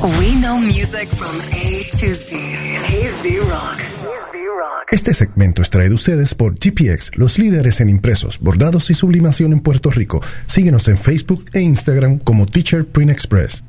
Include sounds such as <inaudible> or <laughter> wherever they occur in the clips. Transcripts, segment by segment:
We know music from A to Z. He's Rock. Este segmento es traído a ustedes por GPX, los líderes en impresos, bordados y sublimación en Puerto Rico. Síguenos en Facebook e Instagram como Teacher Print Express.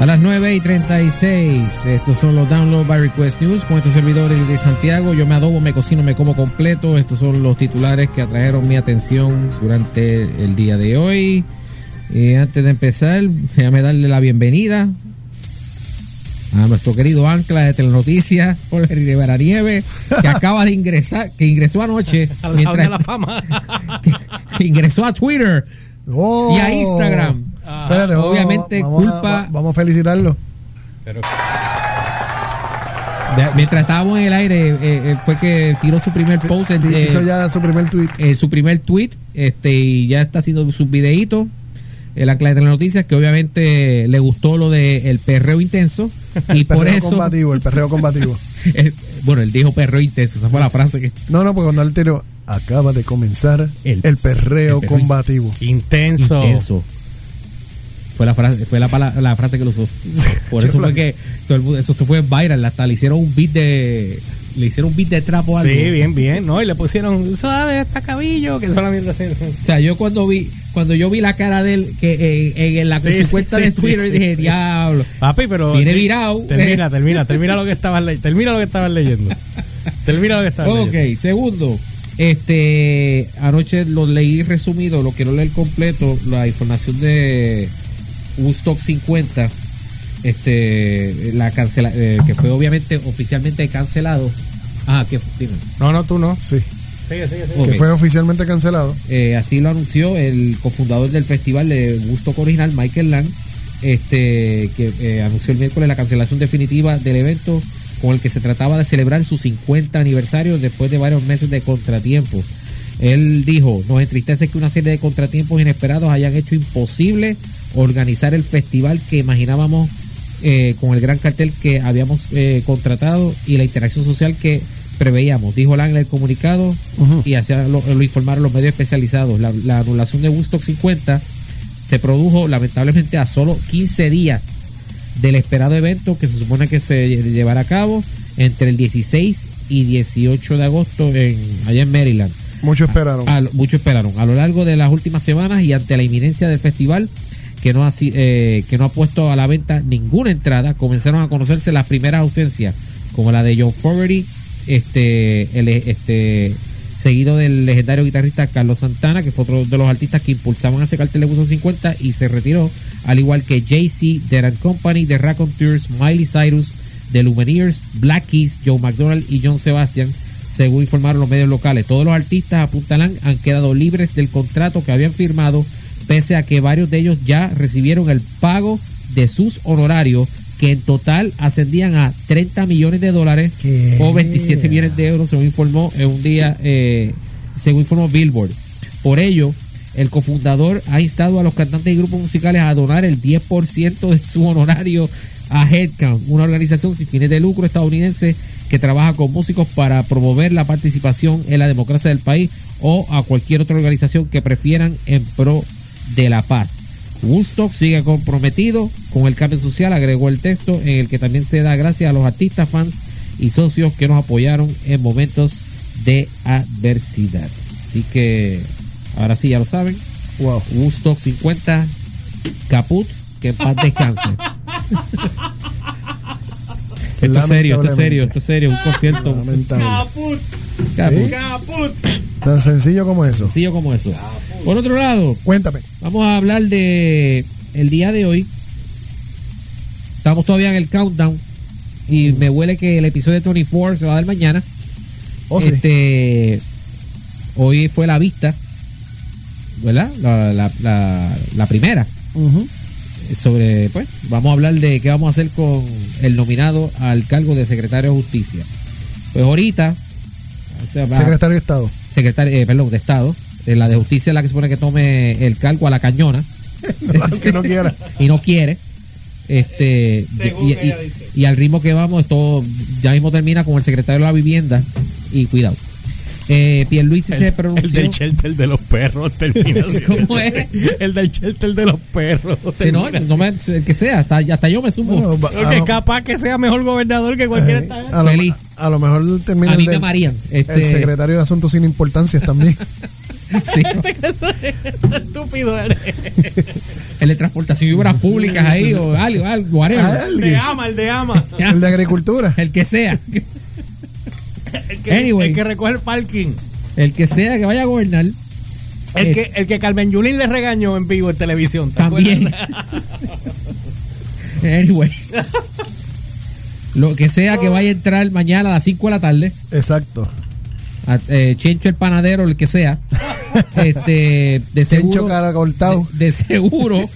A las 9 y 36, estos son los Download by Request News con este servidor de Santiago. Yo me adobo, me cocino, me como completo. Estos son los titulares que atrajeron mi atención durante el día de hoy. Y antes de empezar, déjame darle la bienvenida a nuestro querido ancla de Telenoticias, Jorge Rivera que <laughs> acaba de ingresar, que ingresó anoche. <laughs> a la, la fama. <laughs> que ingresó a Twitter y a Instagram. Espérate, Obviamente, vamos, culpa. A, vamos a felicitarlo. mientras estábamos en el aire, eh, eh, fue que tiró su primer post, eh, hizo ya su primer tweet. eh, su primer tweet, este, y ya está haciendo sus videitos. El ancla de las noticias que obviamente le gustó lo de el perreo intenso <laughs> y El por perreo eso combativo, el perreo combativo. <laughs> eh, bueno él dijo perreo intenso esa fue la frase que No, no, porque cuando él tiró, acaba de comenzar El- el, perreo el perreo combativo. Intenso. intenso fue la frase fue la, pala- la frase que lo usó por <laughs> eso fue que todo el mundo- eso se fue viral hasta le hicieron un beat de le hicieron un beat de trapo algo Sí, bien, bien. No, y le pusieron suave hasta cabillo, que solamente hace. o sea yo cuando vi cuando yo vi la cara de él que eh, en la Sí, cuenta sí, de Twitter sí, dije diablo Papi, pero. Viene virado. Termina, <laughs> termina, termina lo que estabas leyendo. Termina lo que estabas leyendo. Termina lo que estabas Ok, leyendo. segundo. Este, anoche lo leí resumido, lo quiero leer completo, la información de Woodstock 50, este, la cancela, eh, que fue obviamente oficialmente cancelado. Ah, que dime. No, no, tú no. Sí, Sigue, sigue, sigue. Que fue oficialmente cancelado. Eh, así lo anunció el cofundador del festival de Woodstock Original, Michael Lang, este, que eh, anunció el miércoles la cancelación definitiva del evento con el que se trataba de celebrar su 50 aniversario después de varios meses de contratiempos. Él dijo, nos entristece que una serie de contratiempos inesperados hayan hecho imposible organizar el festival que imaginábamos eh, con el gran cartel que habíamos eh, contratado y la interacción social que preveíamos, dijo Lang en el comunicado y así lo, lo informaron los medios especializados. La, la anulación de Woodstock 50 se produjo lamentablemente a solo 15 días del esperado evento que se supone que se lle- llevará a cabo entre el 16 y 18 de agosto en, allá en Maryland. Muchos esperaron. A lo- mucho esperaron. A lo largo de las últimas semanas y ante la inminencia del festival, que no, ha, eh, que no ha puesto a la venta ninguna entrada, comenzaron a conocerse las primeras ausencias, como la de John Fogerty, este, el, este, seguido del legendario guitarrista Carlos Santana, que fue otro de los artistas que impulsaban ese cartel de Woodstock 50 y se retiró, al igual que Jay-Z, and Company, The Raconteurs, Miley Cyrus, The Lumineers, Black Keys, Joe McDonald y John Sebastian, según informaron los medios locales. Todos los artistas apuntalan han quedado libres del contrato que habían firmado, pese a que varios de ellos ya recibieron el pago de sus honorarios, que en total ascendían a 30 millones de dólares ¿Qué? o 27 millones de euros, según informó en un día, eh, según informó Billboard. Por ello, el cofundador ha instado a los cantantes y grupos musicales a donar el 10% de su honorario a Headcount, una organización sin fines de lucro estadounidense que trabaja con músicos para promover la participación en la democracia del país o a cualquier otra organización que prefieran en pro de la paz. Woodstock sigue comprometido con el cambio social, agregó el texto en el que también se da gracias a los artistas, fans y socios que nos apoyaron en momentos de adversidad. Así que ahora sí, ya lo saben. Wow. Woodstock 50, caput, que en paz descanse. <laughs> esto es serio, esto es serio, esto es serio, un concierto. Caput, Caput. caput. Tan sencillo como eso. Sencillo como eso. Por otro lado, Cuéntame. Vamos a hablar de el día de hoy. Estamos todavía en el countdown y me huele que el episodio de 24 se va a dar mañana. Oh, sí. este hoy fue la vista, ¿verdad? La, la- la- la primera sobre, pues, vamos a hablar de qué vamos a hacer con el nominado al cargo de secretario de justicia. Pues ahorita, o sea, va- Secretario de Estado. secretario, eh, perdón, de Estado, la de justicia es la que supone que tome el cargo a la cañona. <laughs> que no quiera. <laughs> y no quiere. Este, Según y, ella y- dice. y al ritmo que vamos, esto ya mismo termina con el secretario de la vivienda y cuidado. Eh, Pierluisi se El, pronunció. el del shelter de los perros termina <laughs> ¿Cómo es? El del shelter de los perros. Sí, no, termina no me, el que sea, hasta, hasta yo me sumo. Bueno, va- Porque a, lo- capaz que sea mejor gobernador que cualquier eh, estado. a lo, Feliz. a lo mejor termina a el, mí me del- marían. el Este, secretario de Asuntos sin Importancias también. <laughs> sí, <laughs> Estúpido eres. <laughs> el de transportación y obras públicas ahí o algo, algo. El de ama, el de ama. El de Agricultura. el que sea. El que, Anyway. el que recoge el parking. El que sea que vaya a gobernar. El eh, que, el que Carmen Yulín le regañó en vivo en televisión. ¿te También. Anyway. Lo que sea que vaya a entrar mañana a las 5 de la tarde. Exacto. a- eh, Chencho el panadero, el que sea. Este, de seguro. De, de seguro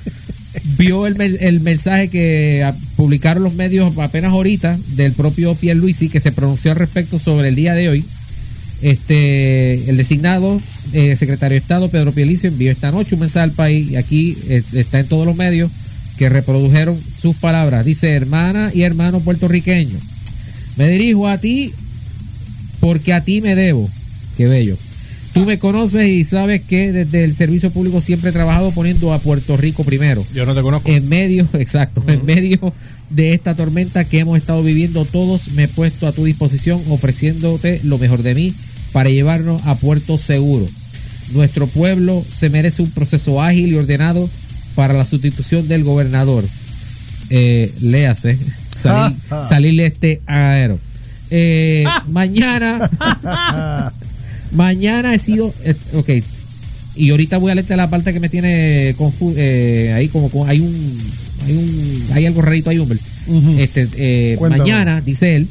vio el, el mensaje que publicaron los medios apenas ahorita del propio Pierluisi que se pronunció al respecto sobre el día de hoy. Este, el designado eh, secretario de Estado Pedro Pierluisi envió esta noche un mensaje al país y aquí eh, está en todos los medios que reprodujeron sus palabras. Dice, hermana y hermano puertorriqueño, me dirijo a ti porque a ti me debo. Qué bello. Tú me conoces y sabes que desde el servicio público siempre he trabajado poniendo a Puerto Rico primero. Yo no te conozco. En medio, <laughs> exacto, en medio de esta tormenta que hemos estado viviendo todos, me he puesto a tu disposición ofreciéndote lo mejor de mí para llevarnos a puerto seguro. Nuestro pueblo se merece un proceso ágil y ordenado para la sustitución del gobernador. Eh, léase, <laughs> salir, salirle <laughs> este aero. Eh, mañana, mañana he sido, eh, ok, y ahorita voy a leerte la parte que me tiene confu eh, ahí como, como hay un, hay un, hay algo rarito ahí. Ujú. Este, eh, mañana, dice él,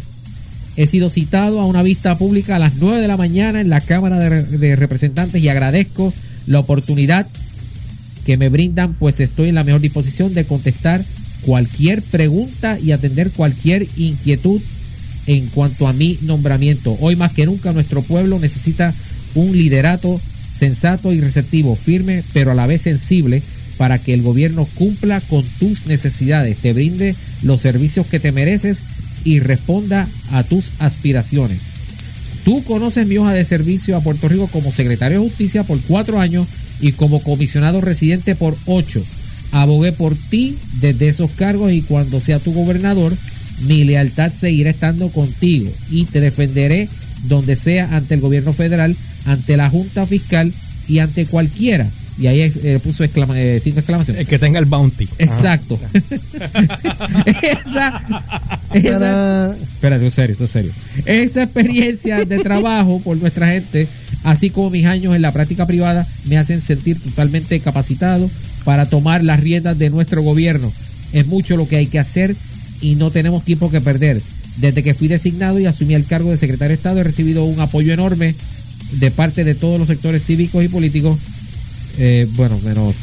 he sido citado a una vista pública a las 9 de la mañana en la Cámara de, de Representantes y agradezco la oportunidad que me brindan, pues estoy en la mejor disposición de contestar cualquier pregunta y atender cualquier inquietud en cuanto a mi nombramiento. Hoy más que nunca nuestro pueblo necesita un liderato sensato y receptivo, firme, pero a la vez sensible para que el gobierno cumpla con tus necesidades, te brinde los servicios que te mereces y responda a tus aspiraciones. Tú conoces mi hoja de servicio a Puerto Rico como secretario de Justicia por cuatro años y como comisionado residente por ocho. Abogué por ti desde esos cargos y cuando sea tu gobernador, mi lealtad seguirá estando contigo y te defenderé donde sea ante el gobierno federal, ante la Junta Fiscal y ante cualquiera. Y ahí eh, puso exclama, eh, de exclamación. El que tenga el bounty. Exacto. esa, esa. Espérate, en serio, es serio. Esa experiencia de trabajo por nuestra gente, así como mis años en la práctica privada, me hacen sentir totalmente capacitado para tomar las riendas de nuestro gobierno. Es mucho lo que hay que hacer y no tenemos tiempo que perder. Desde que fui designado y asumí el cargo de secretario de Estado, he recibido un apoyo enorme de parte de todos los sectores cívicos y políticos eh, bueno, menos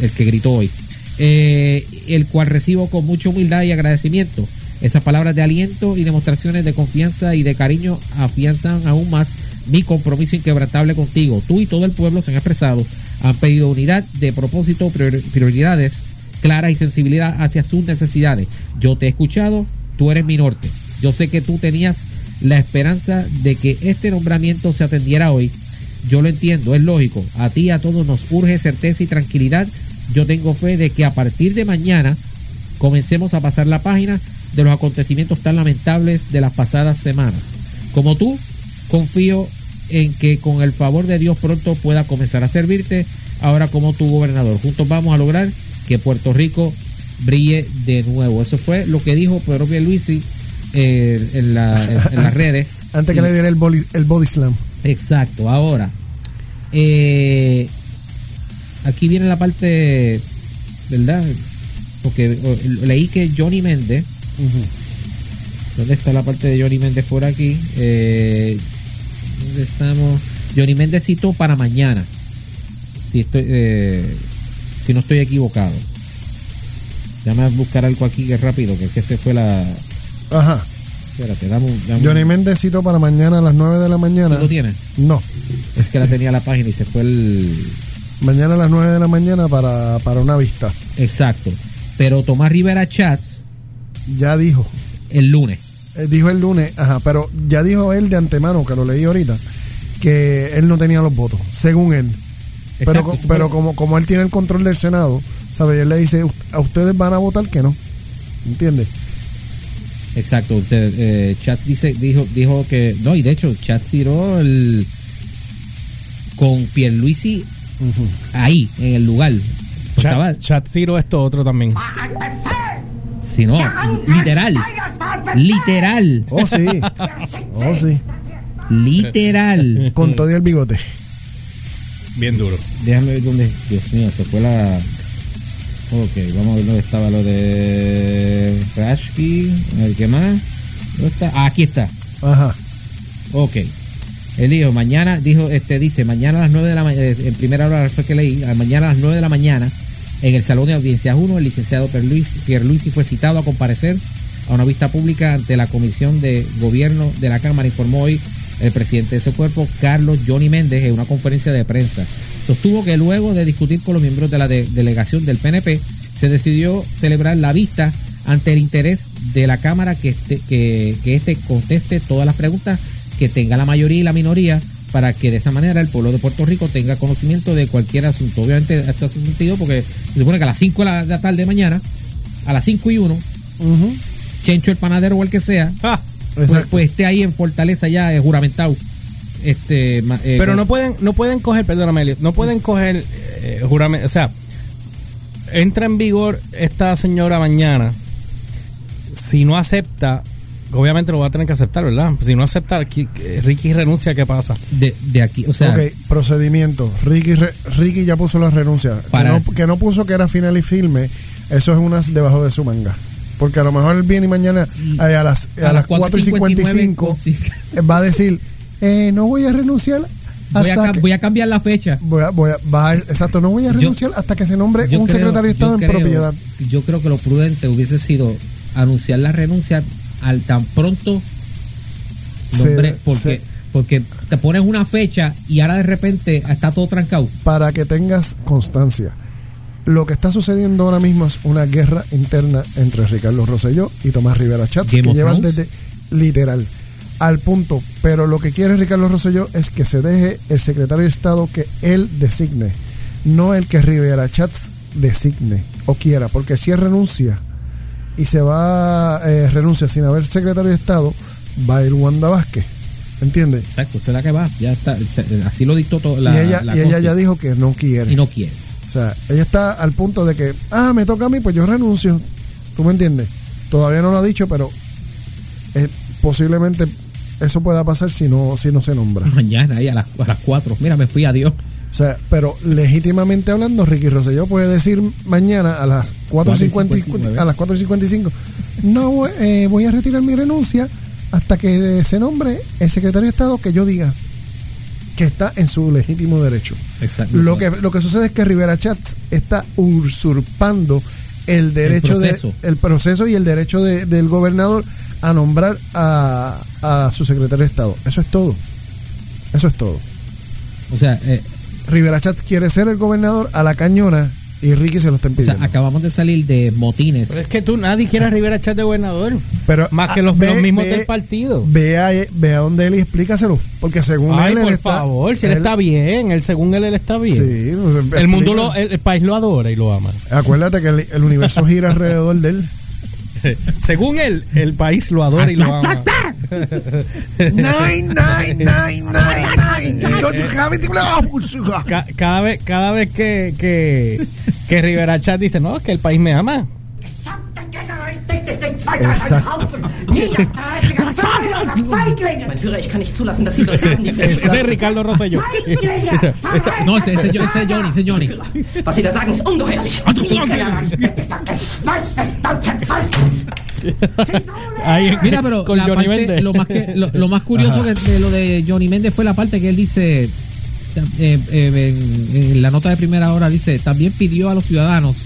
el que gritó hoy, eh, el cual recibo con mucha humildad y agradecimiento. Esas palabras de aliento y demostraciones de confianza y de cariño afianzan aún más mi compromiso inquebrantable contigo. Tú y todo el pueblo se han expresado, han pedido unidad de propósito, prior- prioridades claras y sensibilidad hacia sus necesidades. Yo te he escuchado, tú eres mi norte. Yo sé que tú tenías la esperanza de que este nombramiento se atendiera hoy yo lo entiendo, es lógico. A ti a todos nos urge certeza y tranquilidad. Yo tengo fe de que a partir de mañana comencemos a pasar la página de los acontecimientos tan lamentables de las pasadas semanas. Como tú, confío en que con el favor de Dios pronto pueda comenzar a servirte ahora como tu gobernador. Juntos vamos a lograr que Puerto Rico brille de nuevo. Eso fue lo que dijo Pedro Pierluisi eh, en, la- en- en las <laughs> redes. Antes que Y- le diera el, boli- el body slam. Exacto, ahora. eh, aquí viene la parte, ¿verdad? Porque leí que Johnny Méndez, ¿dónde está la parte de Johnny Méndez por aquí? Eh, ¿Dónde estamos? Johnny Méndez citó para mañana, si estoy, eh, si no estoy equivocado. Déjame buscar algo aquí que es rápido, que es que se fue la... Ajá. Espérate, dame un... dame un- Johnny Méndez cito para mañana a las 9 de la mañana. ¿Tú lo tienes? No. Es que la tenía la página y se fue el... Mañana a las 9 de la mañana para, para una vista. Exacto. Pero Tomás Rivera Chats Ya dijo. el lunes. Eh, dijo el lunes, ajá, pero ya dijo él de antemano, que lo leí ahorita, que él no tenía los votos, según él. Pero Exacto, co- eso pero como, como él tiene el control del Senado, ¿sabes? Él le dice, a ustedes van a votar que no. ¿Entiendes? Exacto, usted, eh, Chats dice, dijo, dijo que, no, y de hecho, Chats tiró el, con Pierluisi ahí, en el lugar. Pues estaba, Chat, chat Zero esto otro también. si no, literal, literal, Oh, sí. <laughs> oh, sí. literal. Con todo el bigote. Bien duro. Déjame ver dónde, Dios mío, se fue la... Ok, vamos a ver dónde estaba lo de Rashki, a ver qué más. ¿Dónde está? Ah, aquí está. Ajá. Ok. Él dijo, mañana, dijo, este dice, mañana a las 9 de la mañana, en primera hora fue que leí, a mañana a las 9 de la mañana, en el Salón de Audiencias 1, el licenciado Pierluisi fue citado a comparecer a una vista pública ante la Comisión de Gobierno de la Cámara, informó hoy el presidente de ese cuerpo, Carlos Johnny Méndez, en una conferencia de prensa. Sostuvo que luego de discutir con los miembros de la de- delegación del PNP, se decidió celebrar la vista ante el interés de la Cámara que este, que, que este conteste todas las preguntas que tenga la mayoría y la minoría para que de esa manera el pueblo de Puerto Rico tenga conocimiento de cualquier asunto. Obviamente esto hace sentido porque se supone que a las 5 de la, de la tarde de mañana, a las 5 y 1, Ujú. Chencho el panadero o el que sea, Ah, pues, pues esté ahí en Fortaleza ya eh, juramentado. Este, eh, pero no pueden, no pueden coger, perdóname, no pueden coger eh, juramento, o sea, entra en vigor esta señora mañana, si no acepta, obviamente lo va a tener que aceptar, ¿verdad? Si no acepta, eh, Ricky renuncia, ¿qué pasa? de, de aquí, o sea, ok, procedimiento. Ricky, re- Ricky ya puso la renuncia. Que Para no, que no puso que era final y filme. Eso es unas debajo de su manga. Porque a lo mejor él viene y mañana eh, a las, a las 4 y 55 sí. eh, va a decir, eh, no voy a renunciar voy, a, que... voy a cambiar la fecha. voy a- voy a- va a- exacto, no voy a Yo- renunciar hasta que se nombre un creo- secretario de Estado en creo- propiedad. Yo creo que lo prudente hubiese sido anunciar la renuncia al tan pronto Se- nombre, porque, se- porque te pones una fecha y ahora de repente está todo trancado. para que tengas constancia. Lo que está sucediendo ahora mismo es una guerra interna entre Ricardo Rosselló y Tomás Rivera Chats, Game que llevan desde literal al punto. Pero lo que quiere Ricardo Rosselló es que se deje el secretario de Estado que él designe, no el que Rivera Chats designe o quiera, porque si él renuncia y se va, eh, renuncia sin haber secretario de Estado, va el Wanda Vázquez. ¿Entiendes? Exacto, la que va. Ya está, así lo dictó todo. La, y ella, la y ella ya dijo que no quiere. Y no quiere. O sea, ella está al punto de que, ah, me toca a mí, pues yo renuncio. ¿Tú me entiendes? Todavía no lo ha dicho, pero eh, posiblemente eso pueda pasar si no, si no se nombra. Mañana ahí a las, a las 4. Mira, me fui a Dios. O sea, pero legítimamente hablando, Ricky Rosselló puede decir mañana a las 4.50 4:59. a las 4.55, no, eh, voy a retirar mi renuncia hasta que se nombre el secretario de Estado que yo diga que está en su legítimo derecho. Exacto. Lo que, lo que sucede es que Rivera Chats está usurpando el derecho proceso. de el proceso y el derecho de- del gobernador a nombrar a, a su secretario de Estado. Eso es todo. Eso es todo. O sea, eh, Rivera Chats quiere ser el gobernador a la cañona y Ricky se lo está o sea, acabamos de salir de motines. Pero es que tú, nadie quiere a Rivera Chat de gobernador. Pero Más que ah, los, ve- los mismos ve- del partido. Ve a, ve a donde él y explícaselo. Porque según Ay, él, él por está, favor, si él, está bien, él según él, él está bien. Sí, pues, el mundo, lo, el, el país lo adora y lo ama. Acuérdate que el, el universo gira alrededor de él. <laughs> según él, el país lo adora y lo ama. <laughs> Nine, nine, nine, nine, nine. <laughs> Cada vez, cada vez que, que, que Rivera Chat dice, no, es que el país me ama. Die Ese es Ricardo Rosselló. No, ese, ese, ese es Johnny, ese es Johnny. Was Sie da sagen, ist ungeheuerlich. ahí- Mira, pero con la Johnny parte- lo, más que, lo, lo más curioso que de lo de Johnny Méndez fue la parte que él dice, eh, eh, en, en la nota de primera hora, dice, también pidió a los ciudadanos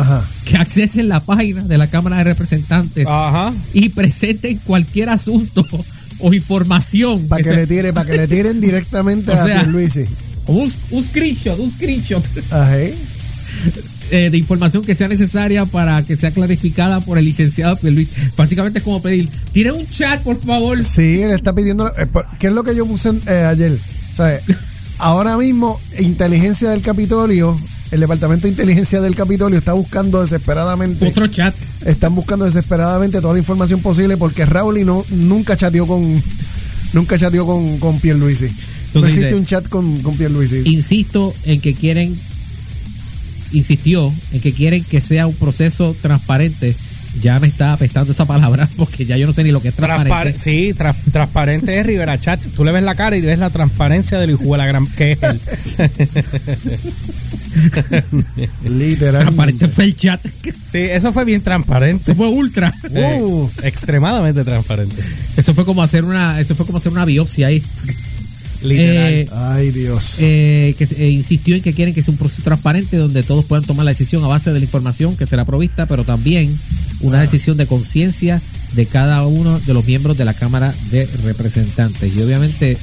Ajá. que accesen la página de la Cámara de Representantes Ajá. y presenten cualquier asunto <laughs> o información. Para que le tire, para que le tiren <laughs> directamente O a sea- como un, un screenshot, un screenshot Ajá. <laughs> eh, de información que sea necesaria para que sea clarificada por el licenciado Luis. Básicamente es como pedir, tiene un chat, por favor. Sí, él está pidiendo. eh, ¿Qué es lo que yo puse eh, ayer? sea, ahora mismo, inteligencia del Capitolio, el Departamento de Inteligencia del Capitolio está buscando desesperadamente. Otro chat. Están buscando desesperadamente toda la información posible porque Raúl no, nunca chateó con. Nunca chateó con, con Pierluisi. No existe un chat con, con Pierluisi. Insisto en que quieren, insistió en que quieren que sea un proceso transparente. Ya me está apestando esa palabra <laughs> porque ya yo no sé ni lo que es transparente. Transpar- sí, transparente es Rivera Chat. Tú le ves la cara y ves la transparencia del hijo de la gran que es él. <laughs> <laughs> Literalmente. Transparente fue el chat. Sí, eso fue bien transparente. Eso fue ultra. Eh, extremadamente transparente. Eso fue como hacer una, eso fue como hacer una biopsia ahí. Literal. Eh, Ay, Dios. eh, que se- eh, insistió en que quieren que sea un proceso transparente donde todos puedan tomar la decisión a base de la información que será provista, pero también una decisión de conciencia de cada uno de los miembros de la Cámara de Representantes. Y obviamente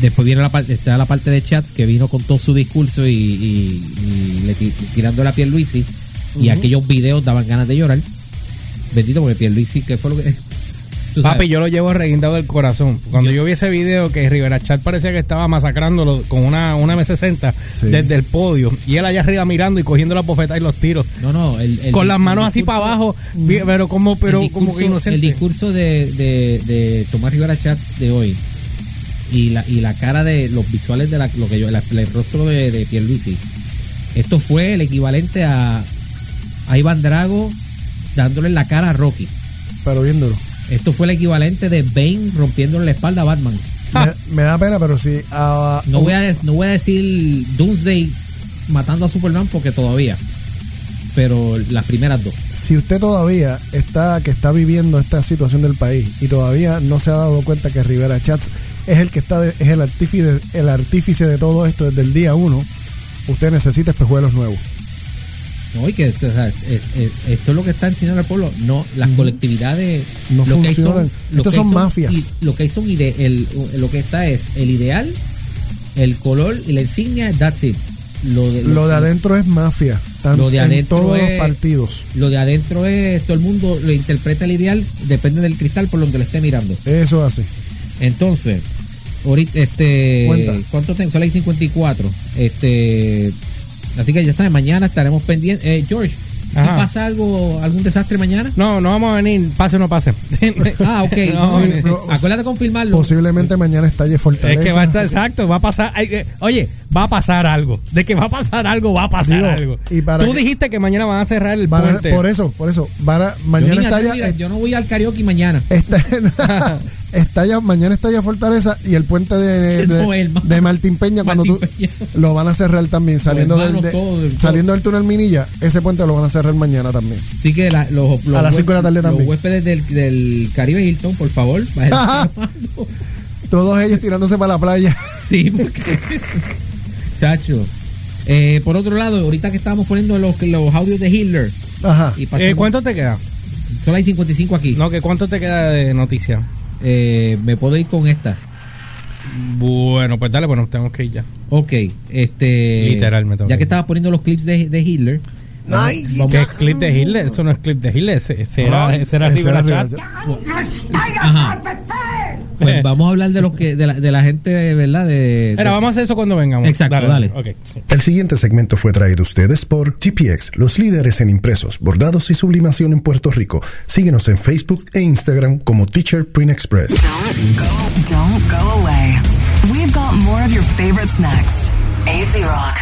después viene la parte, está la parte de chats que vino con todo su discurso y, y- y le ti- tirando la piel Luisi y aquellos videos daban ganas de llorar. Bendito porque Pierluisi, que fue lo que. Papi, yo lo llevo reguindado del corazón. Cuando yo, vi ese video que Rivera Chat parecía que estaba masacrándolo con una, una M60 Sí. desde el podio y él allá arriba mirando y cogiendo la bofeta y los tiros. No, no, el- el- con las el manos así para abajo, vi- pero como, pero como que inocente. El discurso de, de, de Tomás Rivera Chats de hoy y la, y la cara de los visuales de la, lo que yo, la- el rostro de, de Pierluisi, esto fue el equivalente a, a Iván Drago dándole la cara a Rocky. Pero viéndolo. Esto fue el equivalente de Bane rompiéndole la espalda a Batman. Me, me da pena, pero sí. ah, No voy a, no voy a decir Doomsday matando a Superman porque todavía. Pero las primeras dos. si usted todavía está que está viviendo esta situación del país y todavía no se ha dado cuenta que Rivera Chats es el que está de- es el artífice el artífice de todo esto desde el día uno usted necesita espejuelos nuevos No, y que o sea, esto es lo que está enseñando al pueblo. No, las colectividades No lo que funcionan. lo Estos que hay son mafias. y- lo que hay son ide- el, lo que está es el ideal, el color y la insignia, that's it. Lo de, lo de adentro es mafia tan- Lo de en adentro todos los es- partidos Lo de adentro es todo el mundo lo interpreta el ideal, depende del cristal por donde lo esté mirando. eso hace Entonces, ahorita, este, Cuenta. ¿cuánto tengo? Son las 54. Este, así que ya saben, mañana estaremos pendientes. Eh, George, si Ajá. pasa algo, algún desastre mañana. No, no vamos a venir, pase o no pase. <laughs> Ah, ok. <laughs> No, No, sí, eh, pero- acuérdate de confirmarlo. posiblemente mañana estalle Fortaleza Es que va a estar exacto, va a pasar. eh, oye, va a pasar algo. De que va a pasar algo, va a pasar Digo, algo. y para Tú que- dijiste que mañana van a cerrar el a- puente. por eso por eso van a- Yo, mañana niña, estalla mira, eh, yo no voy al karaoke mañana. está, <laughs> estalla mañana estalla Fortaleza y el puente de, de, <laughs> No, hermano. de Martín Peña cuando Martín tú Peña. <laughs> lo van a cerrar también saliendo del, de- saliendo del túnel Minilla ese puente lo van a cerrar mañana también Así que la- los, los A las cinco de la tarde los también. huéspedes del, del Caribe Hilton, por favor, <laughs> todos ellos tirándose para la playa Sí, porque. Chacho. Eh, por otro lado, ahorita que estábamos poniendo los, los audios de Hitler. ajá Y Eh, pasamos- ¿Cuánto te queda? Son las 55 aquí. No, que ¿cuánto te queda de noticia? Eh, me puedo ir con esta. Bueno, pues dale, bueno, tenemos que ir ya. Ok, este. Literal, me tengo Ya que estabas poniendo los clips de, de Hitler. Ay, vamos- ¿Qué es clip de Hitler? Eso no es clip de Hitler, ese, ese era, ese era ese Rivera era Chat. Rivera Ajá. Pues <laughs> vamos a hablar de los que de la, de la gente, ¿verdad? De, Era, vamos a hacer eso cuando vengamos. Exacto, dale. El siguiente segmento fue traído a ustedes por GPX, los líderes en impresos, bordados y sublimación en Puerto Rico. Síguenos en Facebook e Instagram como Teacher Print Express. Don't go, don't go away. We've got more of your favorites next. AZ Rock.